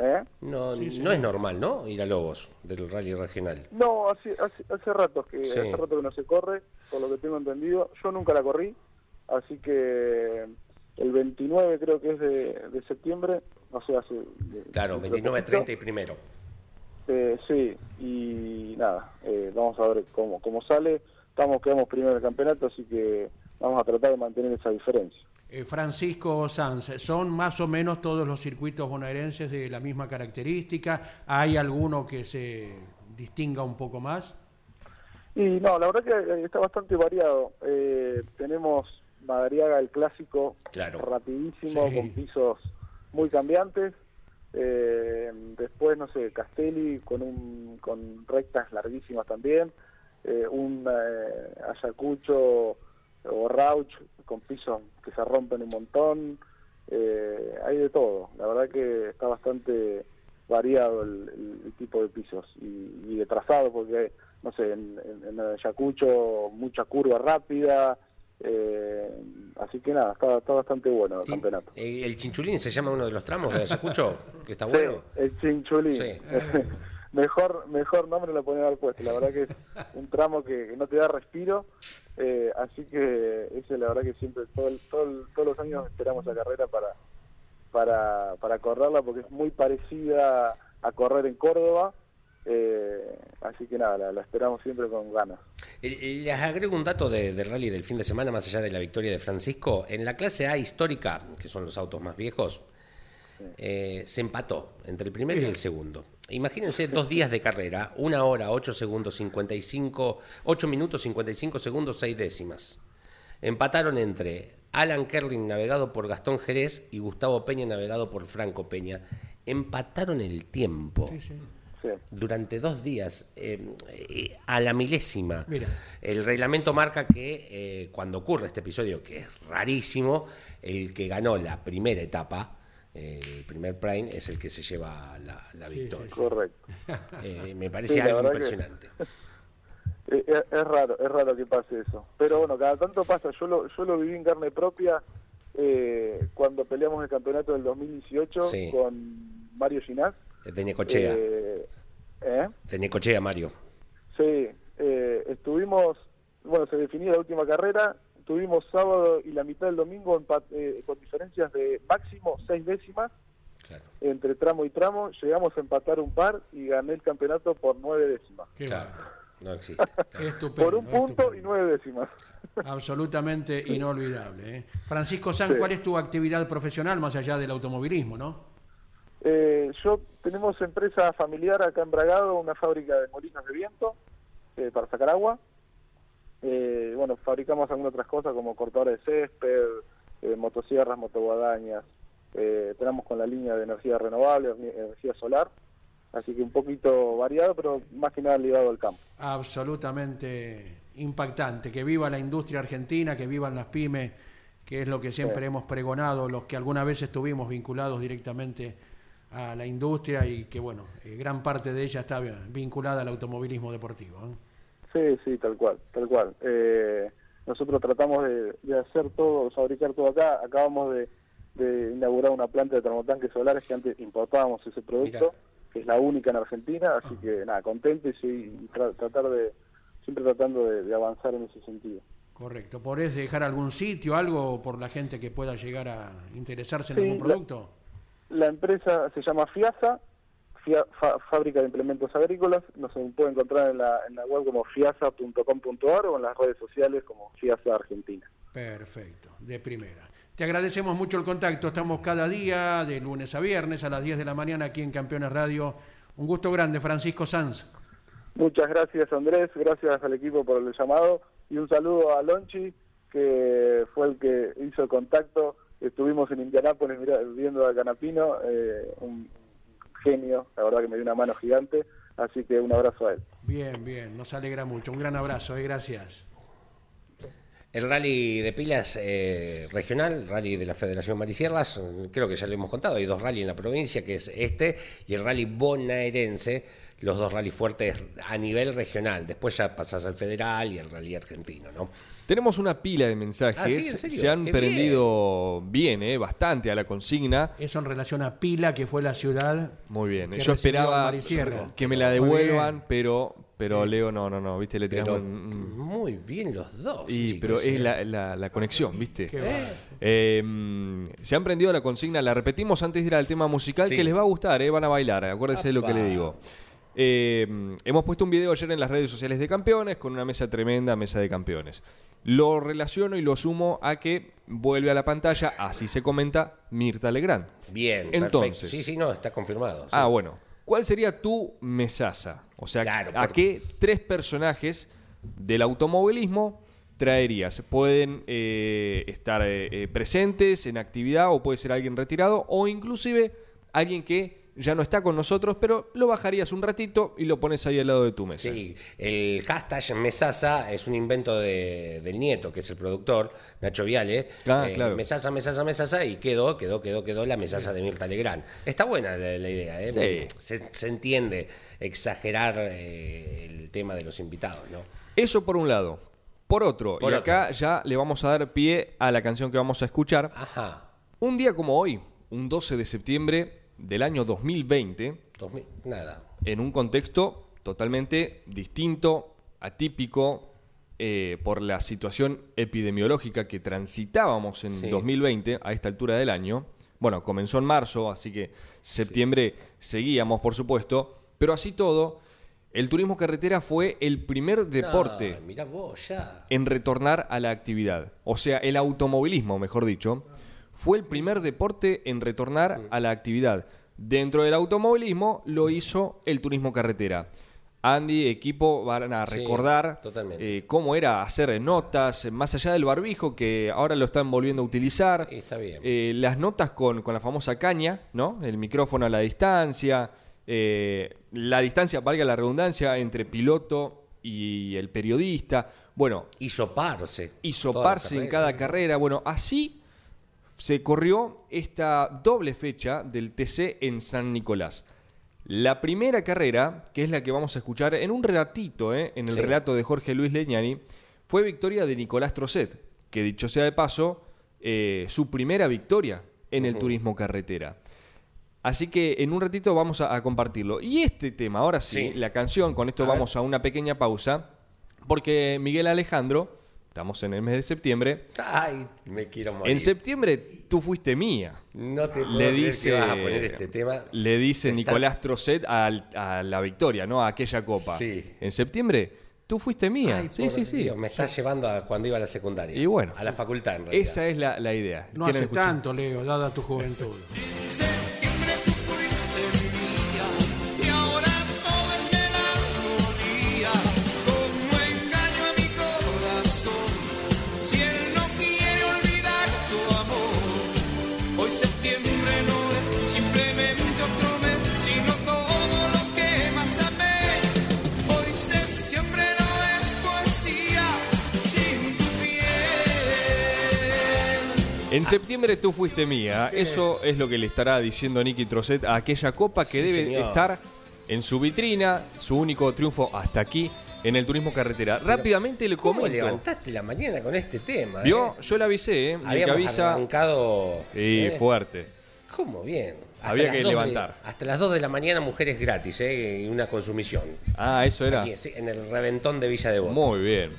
¿Eh? No, no es normal, ¿no? Ir a Lobos del rally regional. No, hace, hace, hace rato que Sí. hace rato que no se corre, por lo que tengo entendido. Yo nunca la corrí, así que el 29 creo que es de, de septiembre, o sea, de- Claro, dentro de 29, poquito. 30 y primero. Eh, sí, y nada, eh, vamos a ver cómo, cómo sale. Estamos, quedamos primero en el campeonato, así que vamos a tratar de mantener esa diferencia. Eh, Francisco Sanz, ¿son más o menos todos los circuitos bonaerenses de la misma característica? ¿Hay alguno que se distinga un poco más? Y no, la verdad que eh, está bastante variado. Eh, tenemos Madariaga, el clásico, Claro. rapidísimo, Sí. con pisos muy cambiantes. Eh, después, no sé, Castelli con, un, con rectas larguísimas también. Eh, un eh, Ayacucho o Rauch con pisos que se rompen un montón. Eh, hay de todo. La verdad que está bastante variado el, el- el tipo de pisos y, y de trazado porque, no sé, en, en, en Ayacucho mucha curva rápida. Eh, así que nada, está, está bastante bueno el Sí, campeonato. eh, ¿El Chinchulín se llama uno de los tramos de Ayacucho? Que está bueno. Sí, el Chinchulín. Sí. mejor, mejor nombre lo pueden haber puesto. La verdad que es un tramo que, no te da respiro. eh, así que ese la verdad que siempre, todo, el- todo el- todos los años esperamos la carrera para, para, para correrla porque es muy parecida a correr en Córdoba. Eh, así que nada, la, la esperamos siempre con ganas. Eh, eh, Les agrego un dato de, de rally del fin de semana, más allá de la victoria de Francisco. En la clase A histórica, que son los autos más viejos, eh, se empató entre el primero y el segundo. Imagínense dos días de carrera, una hora, 8 segundos, 55, 8 minutos, 55 segundos, 6 décimas. Empataron entre Alan Kerling, navegado por Gastón Jerez, y Gustavo Peña, navegado por Franco Peña. Empataron el tiempo Sí, sí. Durante dos días eh, eh, a la milésima. Mira. El reglamento marca que eh, cuando ocurre este episodio, que es rarísimo, el que ganó la primera etapa, el primer prime, es el que se lleva la, la Sí, victoria. Correcto. Eh, me parece algo impresionante. Es, es raro, es raro que pase eso. Pero bueno, cada tanto pasa. Yo lo, yo lo viví en carne propia eh, cuando peleamos el campeonato del 2018 Sí. con Mario Ginás. De Necochea, Eh, ¿eh? de Necochea, Mario. Sí, eh, estuvimos, bueno, se definía la última carrera, tuvimos sábado y la mitad del domingo eh, con diferencias de máximo seis décimas Claro, entre tramo y tramo, llegamos a empatar un par y gané el campeonato por nueve décimas. Qué claro, no existe. Estupendo, Por un punto estupendo. y nueve décimas. Absolutamente inolvidable. ¿eh? Francisco San, Sí. ¿cuál es tu actividad profesional más allá del automovilismo, no? Eh, yo tenemos empresa familiar acá en Bragado, una fábrica de molinos de viento eh, para sacar agua. Eh, bueno, fabricamos algunas otras cosas como cortadores de césped, eh, motosierras, motoguadañas. Eh, tenemos con la línea de energía renovable, energía solar. Así que un poquito variado, pero más que nada ligado al campo. Absolutamente impactante. Que viva la industria argentina, que vivan las pymes, que es lo que siempre hemos pregonado, los que alguna vez estuvimos vinculados directamente a la industria y que, bueno, eh, gran parte de ella está vinculada al automovilismo deportivo. Sí, sí, tal cual, tal cual. Eh, nosotros tratamos de, hacer todo, fabricar todo acá. Acabamos de, inaugurar una planta de termotanques solares que antes importábamos ese producto, que es la única en Argentina, así ah. que nada, contento y, tratar de, siempre tratando de, avanzar en ese sentido. Correcto. ¿Podés dejar algún sitio, algo por la gente que pueda llegar a interesarse en algún producto? La, empresa se llama FIASA, Fábrica de Implementos Agrícolas. Nos puede encontrar en la, en la web como fiasa.com.ar o en las redes sociales como FIASA Argentina. Perfecto, de primera. Te agradecemos mucho el contacto. Estamos cada día, de lunes a viernes, a las 10 de la mañana, aquí en Campeones Radio. Un gusto grande, Francisco Sanz. Muchas gracias, Andrés. Gracias al equipo por el llamado. Y un saludo a Lonchi, que fue el que hizo el contacto. Estuvimos en Indianápolis viendo a Canapino, eh, un genio, la verdad que me dio una mano gigante. Así que un abrazo a él. Bien, bien, nos alegra mucho. Un gran abrazo, eh, gracias. El rally de pilas eh, regional, rally de la Federación Marisierras, creo que ya lo hemos contado, hay dos rally en la provincia, que es este, y el rally bonaerense, los dos rally fuertes a nivel regional. Después ya pasás al federal y el rally argentino, ¿no? Tenemos una pila de mensajes. Ah, Se han prendido bien, eh, bastante a la consigna. Eso en relación a Pila, que fue la ciudad. Muy bien. Yo esperaba que me la devuelvan, pero pero Leo, no, no, no, viste, le tiramos Muy bien los dos. pero es eh. la, la, conexión, viste. Eh, se han prendido la consigna, la repetimos antes de ir al tema musical, que les va a gustar, eh, van a bailar, acuérdense de lo que le digo. hemos puesto un video ayer en las redes sociales de campeones con una mesa tremenda, mesa de campeones. Lo relaciono y lo sumo a que vuelve a la pantalla, así se comenta, Mirta Legrand. Bien, entonces. Sí, sí, no, está confirmado. Ah, bueno. ¿Cuál sería tu mesaza? O sea, ¿a qué tres personajes del automovilismo traerías? Pueden eh, estar eh, eh, presentes en actividad o puede ser alguien retirado o inclusive alguien que ya no está con nosotros, pero lo bajarías un ratito y lo pones ahí al lado de tu mesa. Sí, el hashtag Mesasa es un invento del nieto, que es el productor, Nacho Viale. Ah, eh, claro. Mesasa, Mesasa, Mesasa, y quedó, quedó, quedó, quedó la Mesasa de Mirta Legrand. Está buena la, idea, ¿eh? Se, entiende exagerar eh, el tema de los invitados, ¿no? Eso por un lado. Por otro, y acá ya le vamos a dar pie a la canción que vamos a escuchar. Ajá. Un día como hoy, un 12 de septiembre, del año 2020, nada. en un contexto totalmente distinto, atípico, eh, por la situación epidemiológica que transitábamos en 2020 a esta altura del año. Bueno, comenzó en marzo, así que septiembre seguíamos, por supuesto, pero así todo, el turismo carretera fue el primer deporte en retornar a la actividad. O sea, el automovilismo, mejor dicho, fue el primer deporte en retornar a la actividad. Dentro del automovilismo lo hizo el turismo carretera. Andy, equipo, van a recordar eh, cómo era hacer notas, más allá del barbijo, que ahora lo están volviendo a utilizar. Está bien. Eh, las notas con, la famosa caña, ¿no? El micrófono a la distancia. Eh, la distancia, valga la redundancia, entre piloto y el periodista. Bueno. Y soparse. Y soparse en cada carrera. Bueno, así se corrió esta doble fecha del TC en San Nicolás. La primera carrera, que es la que vamos a escuchar en un relatito, ¿eh? en el relato de Jorge Luis Leñani, fue victoria de Nicolás Trocet, que dicho sea de paso, eh, su primera victoria en el turismo carretera. Así que en un ratito vamos a, compartirlo. Y este tema, ahora sí, la canción, con esto vamos a una pequeña pausa, porque Miguel Alejandro Estamos en el mes de septiembre. Ay, me quiero morir. En septiembre tú fuiste mía. No te puedo le dice, que vas a poner este tema. Le dice Nicolás Trocet a, la victoria, ¿no? A aquella copa. Sí. En septiembre tú fuiste mía. sí, sí, sí. me estás llevando a cuando iba a la secundaria. Y bueno. A la facultad, en realidad. Esa es la, la idea. No hace tanto, Leo, dada tu juventud. En septiembre tú fuiste mía. Eso es lo que le estará diciendo Nicky Trocet a aquella copa que debe señor. estar en su vitrina, su único triunfo hasta aquí en el turismo carretera. Rápidamente le ¿Cómo comento. levantaste la mañana con este tema? Vio, eh? yo le avisé, ¿eh? El que Habíamos avisa. arrancado. Sí, eh, fuerte. ¿Cómo bien? Había las que dos de- levantar. hasta las 2 de la mañana, mujeres gratis, ¿eh? Y una consumición. Ah, eso era. Aquí, sí, en el reventón de Villa de. Muy bien.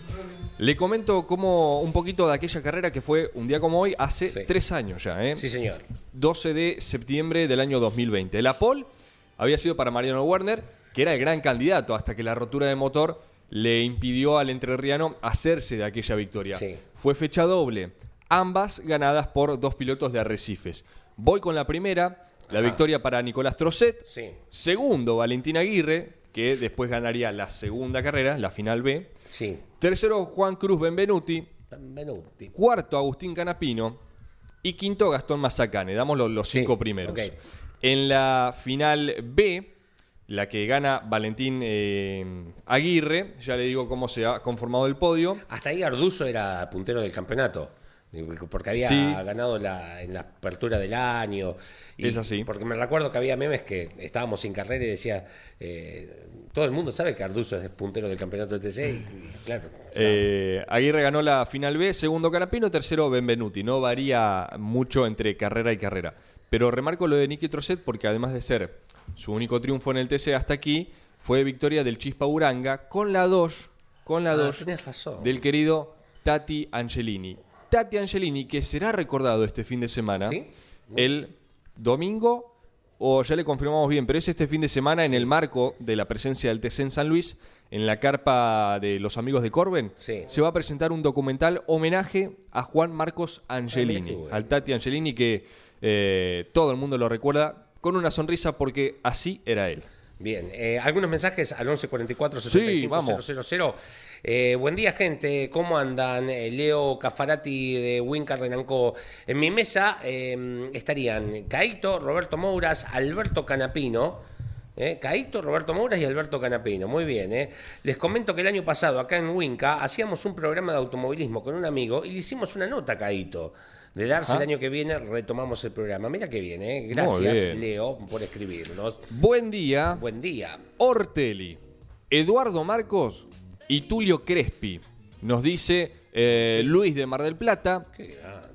Le comento como un poquito de aquella carrera que fue un día como hoy, hace Sí. tres años ya, ¿eh? Sí, señor. 12 de septiembre del año 2020. La pole había sido para Mariano Werner, que era el gran candidato, hasta que la rotura de motor le impidió al entrerriano hacerse de aquella victoria. Sí. Fue fecha doble, ambas ganadas por dos pilotos de Arrecifes. Voy con la primera, la Ajá. victoria para Nicolás Trocet. Sí. Segundo, Valentín Aguirre, que después ganaría la segunda carrera, la final B. Sí. Tercero, Juan Cruz Benvenuti. Benvenuti. Cuarto, Agustín Canapino. Y quinto, Gastón Mazacane. Damos los, los Sí, cinco primeros. En la final B, la que gana Valentín eh, Aguirre, ya le digo cómo se ha conformado el podio. Hasta ahí Arduzo era puntero del campeonato. Porque había Sí. ganado la, en la apertura del año. Y Es así. Porque me recuerdo que había memes que estábamos sin carrera y decía. eh, todo el mundo sabe que Arduzo es puntero del campeonato de TC. Y, y claro. Eh, Aguirre ganó la final B, segundo Canapino, tercero Benvenuti. No varía mucho entre carrera y carrera. Pero remarco lo de Nicky Trocet porque además de ser su único triunfo en el TC hasta aquí, fue victoria del Chispa Uranga con la 2, con la Ah, 2 tenés razón. del querido Tati Angelini. Tati Angelini que será recordado este fin de semana, ¿Sí? el domingo, o ya le confirmamos bien, pero es este fin de semana en el marco de la presencia del TC en San Luis, en la carpa de los amigos de Corben, Sí. se va a presentar un documental homenaje a Juan Marcos Angelini, Ah, bueno. al Tati Angelini que eh, todo el mundo lo recuerda con una sonrisa porque así era él. Bien, eh, algunos mensajes al 1144 Sí, 65 vamos. 000. Eh, buen día, gente. ¿Cómo andan? Eh, Leo Cafarati de Wincar Renanco. En mi mesa eh, estarían Caito, Roberto Mouras, Alberto Canapino. Eh, Caito, Roberto Mouras y Alberto Canapino. Muy bien. eh. Les comento que el año pasado, acá en Winca, hacíamos un programa de automovilismo con un amigo y le hicimos una nota a Caito. De darse Ajá. el año que viene, retomamos el programa. Mira qué bien, ¿eh? Gracias, bien. Leo, por escribirnos. Buen día. Buen día. Ortelli, Eduardo Marcos y Tulio Crespi. Nos dice eh, Luis de Mar del Plata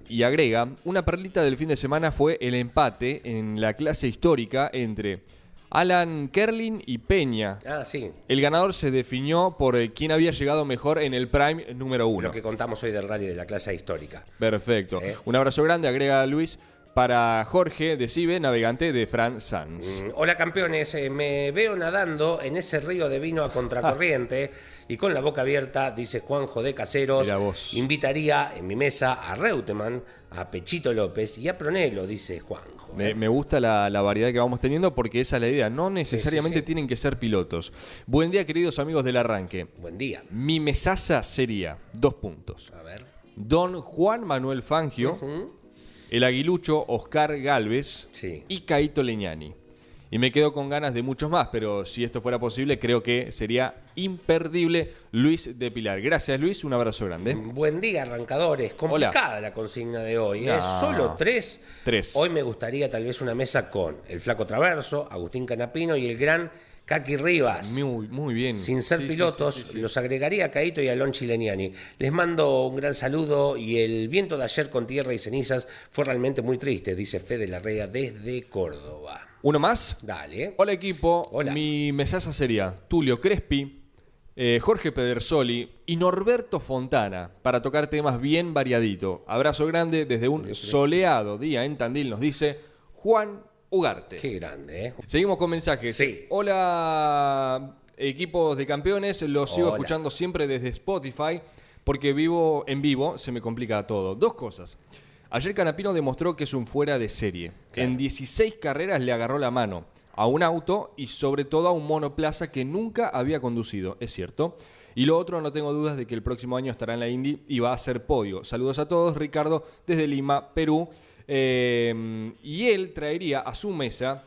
y agrega, una perlita del fin de semana fue el empate en la clase histórica entre Alan Kerlin y Peña. Ah, sí. El ganador se definió por eh, quién había llegado mejor en el Prime número uno. Lo que contamos hoy del rally de la clase histórica. Perfecto. Eh. Un abrazo grande, agrega Luis, para Jorge de Cibe, navegante de Fran Sanz. Mm, Hola campeones, Eh, me veo nadando en ese río de vino a contracorriente y con la boca abierta, dice Juanjo de Caseros. Vos. Invitaría en mi mesa a Reutemann, a Pechito López y a Pronelo, dice Juanjo. Me, ¿eh? me gusta la, la variedad que vamos teniendo porque esa es la idea. No necesariamente sí. tienen que ser pilotos. Buen día, queridos amigos del arranque. Buen día. Mi mesaza sería dos puntos. A ver. Don Juan Manuel Fangio, el aguilucho Oscar Galvez Sí. y Caito Leñani. Y me quedo con ganas de muchos más, pero si esto fuera posible, creo que sería imperdible Luis de Pilar. Gracias, Luis. Un abrazo grande. Buen día, arrancadores. Complicada la consigna de hoy. ¿eh? No. Solo tres. Tres. Hoy me gustaría tal vez una mesa con el Flaco Traverso, Agustín Canapino y el gran Kaki Rivas. Muy, muy bien. Sin ser Sí, pilotos, sí, sí, sí. los agregaría a Caito y a Lon Chileniani. Les mando un gran saludo y el viento de ayer con tierra y cenizas fue realmente muy triste, dice Fede Larrea desde Córdoba. ¿Uno más? Dale. Hola equipo, Hola. mi mesaza sería Tulio Crespi, eh, Jorge Pedersoli y Norberto Fontana para tocar temas bien variadito. Abrazo grande desde un soleado día en Tandil, nos dice Juan Ugarte. Qué grande, ¿eh? Seguimos con mensajes. Sí. Hola equipos de campeones, los sigo escuchando siempre desde Spotify porque vivo en vivo, se me complica todo. Dos cosas. Ayer Canapino demostró que es un fuera de serie. Claro. En 16 carreras le agarró la mano a un auto y sobre todo a un monoplaza que nunca había conducido, es cierto. Y lo otro, no tengo dudas de que el próximo año estará en la Indy y va a ser podio. Saludos a todos, Ricardo, desde Lima, Perú. Eh, y él traería a su mesa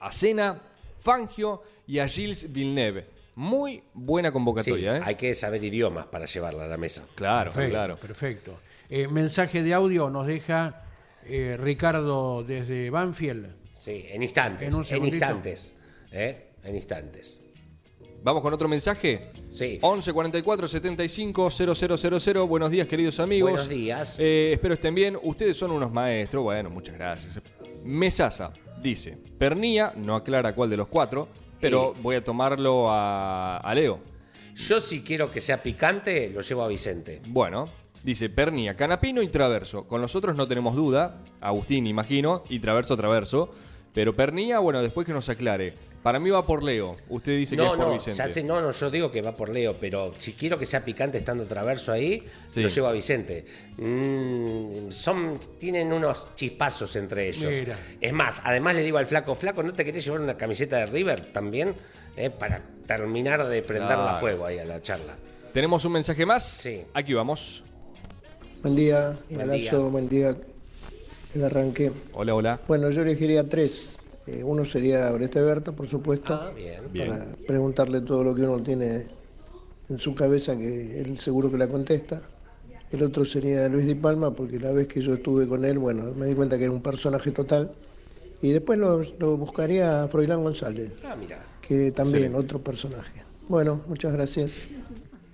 a Cena, Fangio y a Gilles Villeneuve. Muy buena Sí, convocatoria, ¿eh? hay que saber idiomas para llevarla a la mesa. Claro, Perfecto, claro. perfecto. Eh, mensaje de audio nos deja eh, Ricardo desde Banfield. Sí, en instantes. En un En, instantes. ¿eh? En instantes. Vamos con otro mensaje. Sí. 11 44 75 0000. Buenos días, queridos amigos. Buenos días. Eh, espero estén bien. Ustedes son unos maestros. Bueno, muchas gracias. Mesasa dice: Pernía, no aclara cuál de los cuatro, pero voy a tomarlo a, a Leo. Yo si quiero que sea picante, lo llevo a Vicente. Bueno, dice Pernía, Canapino y Traverso. Con los otros no tenemos duda. Agustín, imagino, y Traverso, Traverso. Pero Pernía, bueno, después que nos aclare. Para mí va por Leo. Usted dice que No, es por Vicente. se hace- no, no, yo digo que va por Leo, pero si quiero que sea picante estando traverso ahí, Sí. lo llevo a Vicente. Mm, son, tienen unos chispazos entre ellos. Mira. Es más, además le digo al flaco, flaco, ¿no te querés llevar una camiseta de River también? Eh, para terminar de prenderla Claro. a fuego ahí a la charla. ¿Tenemos un mensaje más? Sí. Aquí vamos. Buen día, Buen día. buen día. El arranque. Hola, hola. Bueno, yo elegiría tres. Eh, uno sería Oreste Berta, por supuesto, Ah, bien. Bien. para preguntarle todo lo que uno tiene en su cabeza, que él seguro que la contesta. El otro sería Luis Di Palma, porque la vez que yo estuve con él, bueno, me di cuenta que era un personaje total. Y después lo, lo buscaría a Froilán González, Ah, mira. que también Excelente. otro personaje. Bueno, muchas gracias.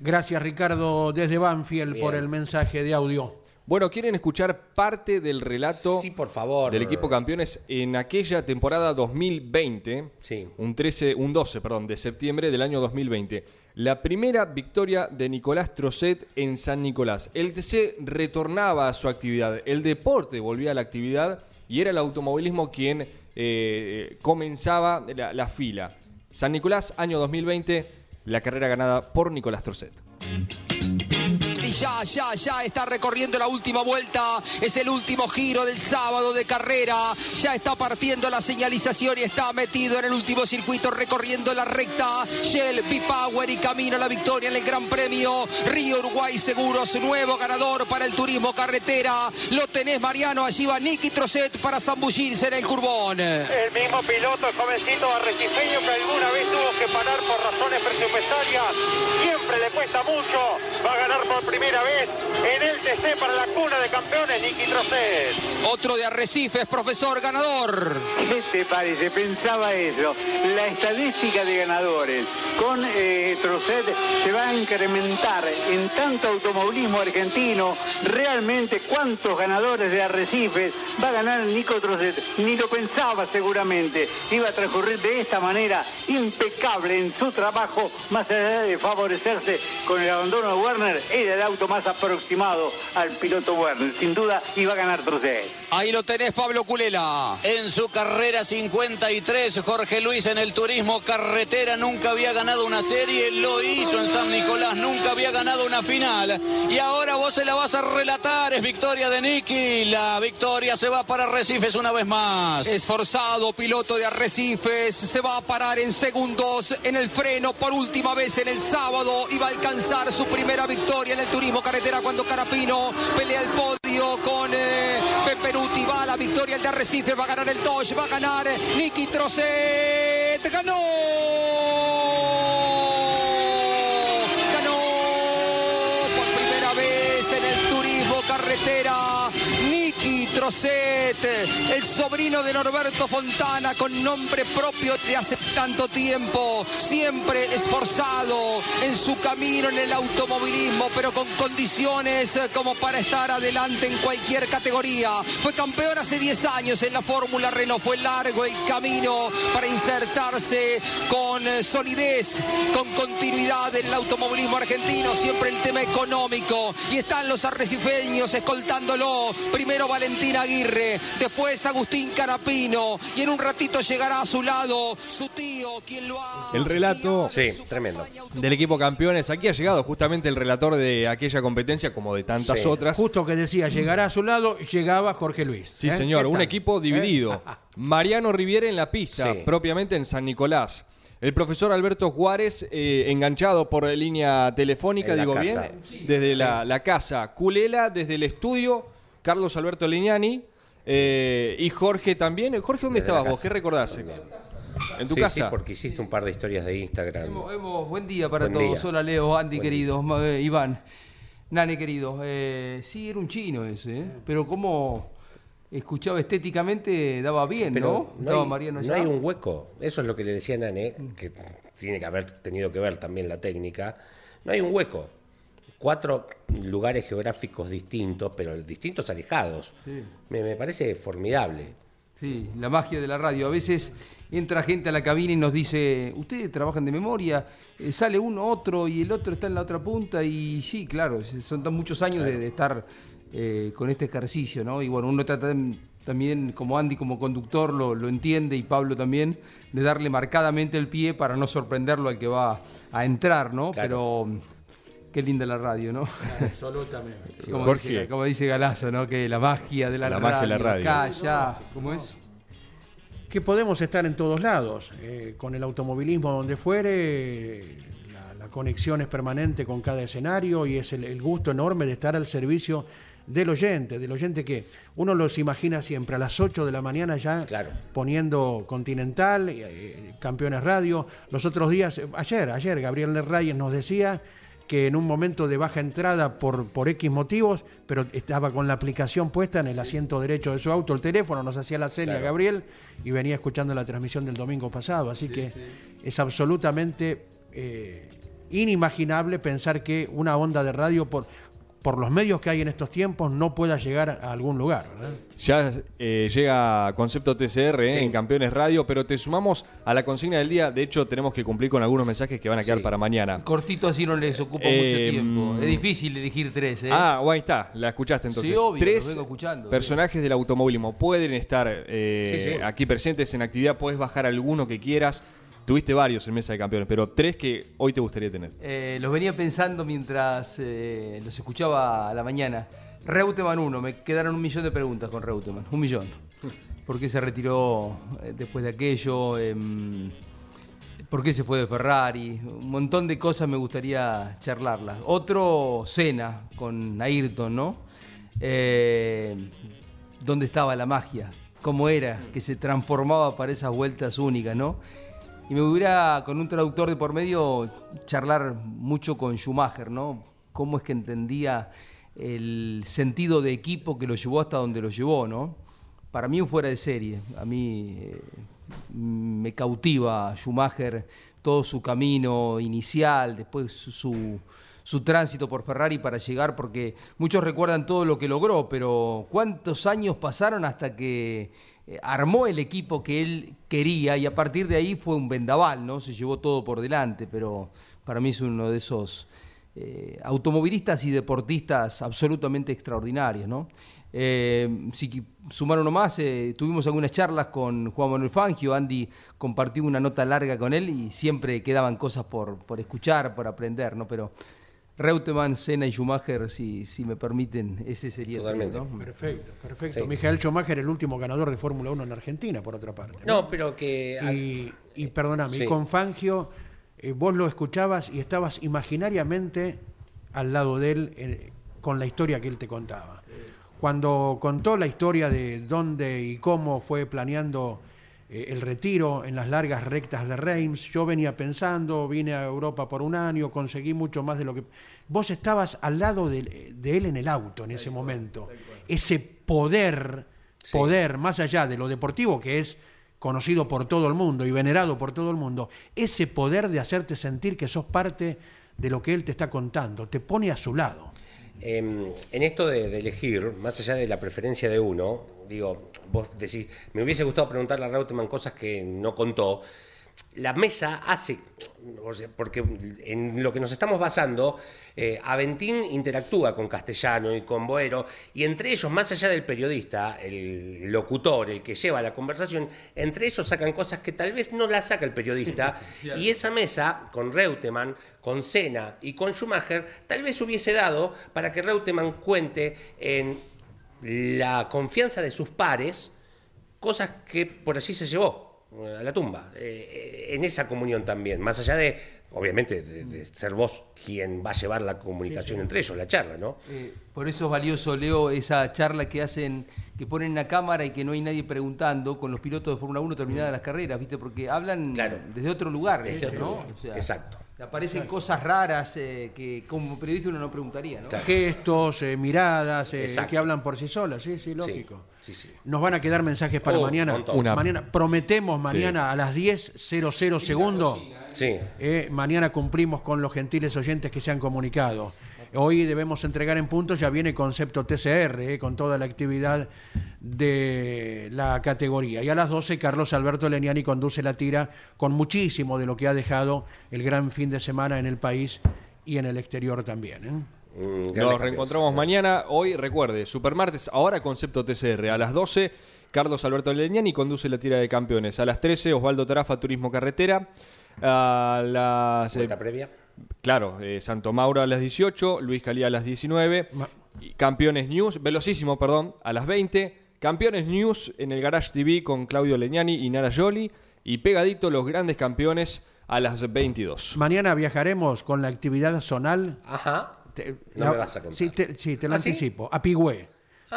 Gracias Ricardo desde Banfield por el mensaje de audio. Bueno, ¿quieren escuchar parte del relato Sí, por favor. del equipo campeones en aquella temporada 2020? Sí. Un 13, un 12, perdón, de septiembre del año 2020. La primera victoria de Nicolás Trocet en San Nicolás. El TC retornaba a su actividad, el deporte volvía a la actividad y era el automovilismo quien eh, comenzaba la, la fila. San Nicolás, año 2020, la carrera ganada por Nicolás Trocet. Ya, ya, ya está recorriendo la última vuelta. Es el último giro del sábado de carrera. Ya está partiendo la señalización y está metido en el último circuito recorriendo la recta. Shell, B-Power y camino a la victoria en el Gran Premio. Río Uruguay Seguros, nuevo ganador para el turismo carretera. Lo tenés, Mariano. Allí va Nicky Trocet para zambullirse en el curbón. El mismo piloto, el jovencito arrecifeño que alguna vez tuvo que parar por razones presupuestarias. Siempre le cuesta mucho. Va a ganar por primera vez en el TC para la cuna de campeones, Nicky Trocet. Otro de Arrecifes, profesor ganador. ¿Qué te parece? Pensaba eso. La estadística de ganadores con eh, Trocet se va a incrementar en tanto automovilismo argentino. Realmente, ¿cuántos ganadores de Arrecifes va a ganar Nico Trocet? Ni lo pensaba seguramente. Iba a transcurrir de esta manera impecable en su trabajo, más allá de favorecerse con el abandono de Werner, era el auto más aproximado al piloto Werner. Sin duda, iba a ganar Trocet. Ahí lo tenés, Pablo Culela. En su carrera 53, Jorge Luis en el turismo carretera nunca había ganado una serie, lo hizo en San Nicolás, nunca había ganado una final. Y ahora vos se la vas a relatar, es victoria de Nicky, la victoria se va para Recifes una vez más. Esforzado piloto de Arrecifes, se va a parar en segundos en el freno por última vez en el sábado y va a alcanzar su primera victoria en el turismo carretera cuando Carapino pelea el podio con eh, Peperuti. Va a la victoria el de Arrecife, va a ganar el Dodge, va a ganar Nicky Trocet. Ganó carretera. Nicky Trocet, el sobrino de Norberto Fontana con nombre propio de hace tanto tiempo, siempre esforzado en su camino en el automovilismo, pero con condiciones como para estar adelante en cualquier categoría. Fue campeón hace 10 años en la Fórmula Renault, fue largo el camino para insertarse con solidez, con continuidad en el automovilismo argentino, siempre el tema económico, y están los arrecifeños escoltándolo, primero Valentín Aguirre, después Agustín Carapino, y en un ratito llegará a su lado su tío, quien lo ha... El relato Sí, tremendo. del equipo campeones. Aquí ha llegado justamente el relator de aquella competencia, como de tantas Sí. otras. Justo que decía, llegará a su lado, llegaba Jorge Luis. Sí, ¿Eh? señor, ¿Qué un equipo dividido. ¿Eh? Mariano Riviera en la pista, Sí. propiamente en San Nicolás. El profesor Alberto Juárez, eh, enganchado por línea telefónica, digo casa. bien, desde la, la casa. Culela desde el estudio, Carlos Alberto Leñani eh, y Jorge también. Jorge, ¿dónde Desde estabas vos? ¿Qué recordás? ¿En tu Sí, casa? Sí, porque hiciste un par de historias de Instagram. Hemos- hemos- buen día para Buen todos. día. Hola Leo, Andy Buen querido, ma- eh, Iván, Nane querido. Eh, sí, era un chino ese, ¿eh? pero cómo, escuchaba estéticamente, daba bien, Pero ¿no? Estaba hay, Mariano no hay un hueco. Eso es lo que le decía Nane, que tiene que haber tenido que ver también la técnica. No hay un hueco. Cuatro lugares geográficos distintos, pero distintos alejados. Sí. Me, me parece formidable. Sí, la magia de la radio. A veces entra gente a la cabina y nos dice, ustedes trabajan de memoria, Eh, sale uno, otro y el otro está en la otra punta y sí, claro, son muchos años de, de estar eh, con este ejercicio, ¿no? Y bueno, uno trata de- también, como Andy como conductor, lo, lo entiende y Pablo también, de darle marcadamente el pie para no sorprenderlo al que va a entrar, ¿no? Pero qué linda la radio, ¿no? Absolutamente. Como Jorge. dice, como dice Galazo, ¿no? Que la magia de la, La radio, magia de la radio. acá, allá, ¿cómo es? que podemos estar en todos lados, eh, con el automovilismo donde fuere, la, la conexión es permanente con cada escenario y es el, el gusto enorme de estar al servicio del oyente, del oyente que uno los imagina siempre a las 8 de la mañana ya Claro. poniendo Continental, eh, Campeones Radio. Los otros días, eh, ayer, ayer Gabriel Reyes nos decía que en un momento de baja entrada por, por X motivos, pero estaba con la aplicación puesta en el asiento derecho de su auto, el teléfono, nos hacía la seña Claro. Gabriel y venía escuchando la transmisión del domingo pasado. Así que es absolutamente eh, inimaginable pensar que una onda de radio por, por los medios que hay en estos tiempos no pueda llegar a algún lugar. ¿verdad? Ya eh, llega Concepto TCR eh, Sí. en Campeones Radio, pero te sumamos a la consigna del día. De hecho, tenemos que cumplir con algunos mensajes que van a quedar Sí. para mañana. Cortito así no les ocupa Eh, mucho tiempo. Es difícil elegir tres, ¿eh? Ah, ahí está, la escuchaste entonces. Sí, obvio, Tres lo vengo escuchando, personajes del automovilismo pueden estar eh, Sí, sí. aquí presentes en actividad, puedes bajar alguno que quieras. Tuviste varios en Mesa de Campeones, pero tres que hoy te gustaría tener. Eh, los venía pensando mientras eh, los escuchaba a la mañana. Reutemann 1, me quedaron un millón de preguntas con Reutemann, un millón. ¿Por qué se retiró eh, después de aquello? Em, ¿Por qué se fue de Ferrari? Un montón de cosas me gustaría charlarlas. Otro, Cena con Ayrton, ¿no? Eh, ¿Dónde estaba la magia? ¿Cómo era que se transformaba para esas vueltas únicas, ¿no? Y me hubiera, con un traductor de por medio, charlar mucho con Schumacher, ¿no? Cómo es que entendía el sentido de equipo que lo llevó hasta donde lo llevó, ¿no? Para mí un fuera de serie. A mí eh, me cautiva Schumacher todo su camino inicial, después su, su, su tránsito por Ferrari para llegar, porque muchos recuerdan todo lo que logró, pero ¿cuántos años pasaron hasta que eh, armó el equipo que él quería y a partir de ahí fue un vendaval, ¿no? Se llevó todo por delante, pero para mí es uno de esos eh, automovilistas y deportistas absolutamente extraordinarios, ¿no? Eh, si sumar uno más, eh, tuvimos algunas charlas con Juan Manuel Fangio, Andy compartió una nota larga con él y siempre quedaban cosas por, por escuchar, por aprender, ¿no? Pero Reutemann, Senna y Schumacher, si, si me permiten, ese sería el Totalmente. trío, ¿no? Perfecto, perfecto. Sí. Michael Schumacher, el último ganador de Fórmula 1 en Argentina, por otra parte. No, pero que. Y, y perdóname, Sí. y con Fangio, eh, vos lo escuchabas y estabas imaginariamente al lado de él eh, con la historia que él te contaba. Cuando contó la historia de dónde y cómo fue planeando eh, el retiro en las largas rectas de Reims, yo venía pensando, vine a Europa por un año, conseguí mucho más de lo que... Vos estabas al lado de, de él en el auto en ese momento. Ese poder, Sí. poder, más allá de lo deportivo que es conocido por todo el mundo y venerado por todo el mundo, ese poder de hacerte sentir que sos parte de lo que él te está contando, te pone a su lado. Eh, en esto de, de elegir, más allá de la preferencia de uno, digo, vos decís, me hubiese gustado preguntarle a Reutemann cosas que no contó. La mesa hace, o sea, porque en lo que nos estamos basando, eh, Aventín interactúa con Castellano y con Boero, y entre ellos, más allá del periodista, el locutor, el que lleva la conversación, entre ellos sacan cosas que tal vez no las saca el periodista, y esa mesa, con Reutemann, con Senna y con Schumacher, tal vez hubiese dado para que Reutemann cuente en la confianza de sus pares cosas que por así se llevó a la tumba, eh, eh, en esa comunión también, más allá de, obviamente, de, de ser vos quien va a llevar la comunicación entre ellos, la charla, ¿no? Eh, por eso es valioso, Leo, esa charla que hacen, que ponen una cámara y que no hay nadie preguntando con los pilotos de Fórmula 1 terminadas las carreras, ¿viste? Porque hablan Claro. desde otro lugar, Desde ¿viste? otro ¿no? lugar. O sea, Exacto. Te aparecen cosas raras eh, que como periodista uno no preguntaría, ¿no? Gestos, eh, miradas, eh, que hablan por sí solas, sí, sí, lógico. Sí, sí. Nos van a quedar mensajes para Oh, mañana. Una- mañana. Prometemos mañana a las 10.00 segundos. Sí. Eh, mañana cumplimos con los gentiles oyentes que se han comunicado. Hoy debemos entregar en puntos, ya viene concepto TCR, eh, con toda la actividad de la categoría. Y a las 12, Carlos Alberto Leniani conduce la tira con muchísimo de lo que ha dejado el gran fin de semana en el país y en el exterior también. ¿eh? Mm, Nos reencontramos mañana. Hoy, recuerde, Supermartes, ahora concepto TCR. A las 12, Carlos Alberto Leñani conduce la tira de campeones. A las 13, Osvaldo Tarafa, Turismo Carretera. A las. eh, Vuelta previa. Claro, eh, Santo Mauro a las 18, Luis Calía a las 19. Ma- y Campeones News, velocísimo, perdón, a las 20. Campeones News en el Garage TV con Claudio Leñani y Nara Joli. Y pegadito los grandes campeones a las 22. Mañana viajaremos con la actividad zonal. Ajá. Te- No me vas a contar. Sí, te, sí, te lo ¿Ah, sí? anticipo. A Pigüé.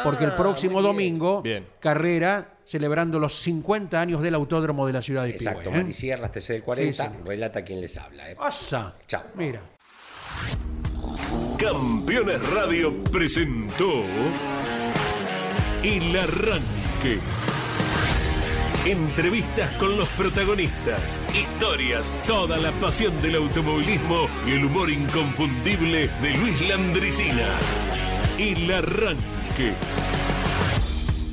Porque el Ah, próximo bien. domingo, Bien. carrera celebrando los 50 años del autódromo de la ciudad de Exacto, Pigüé. ¿eh? Marisierras, TC del 40, Sí, relata quien les habla. ¿eh? Pasa. Chao. Mira. Campeones Radio presentó El Arranque. Entrevistas con los protagonistas, historias, toda la pasión del automovilismo y el humor inconfundible de Luis Landricina. El Arranque.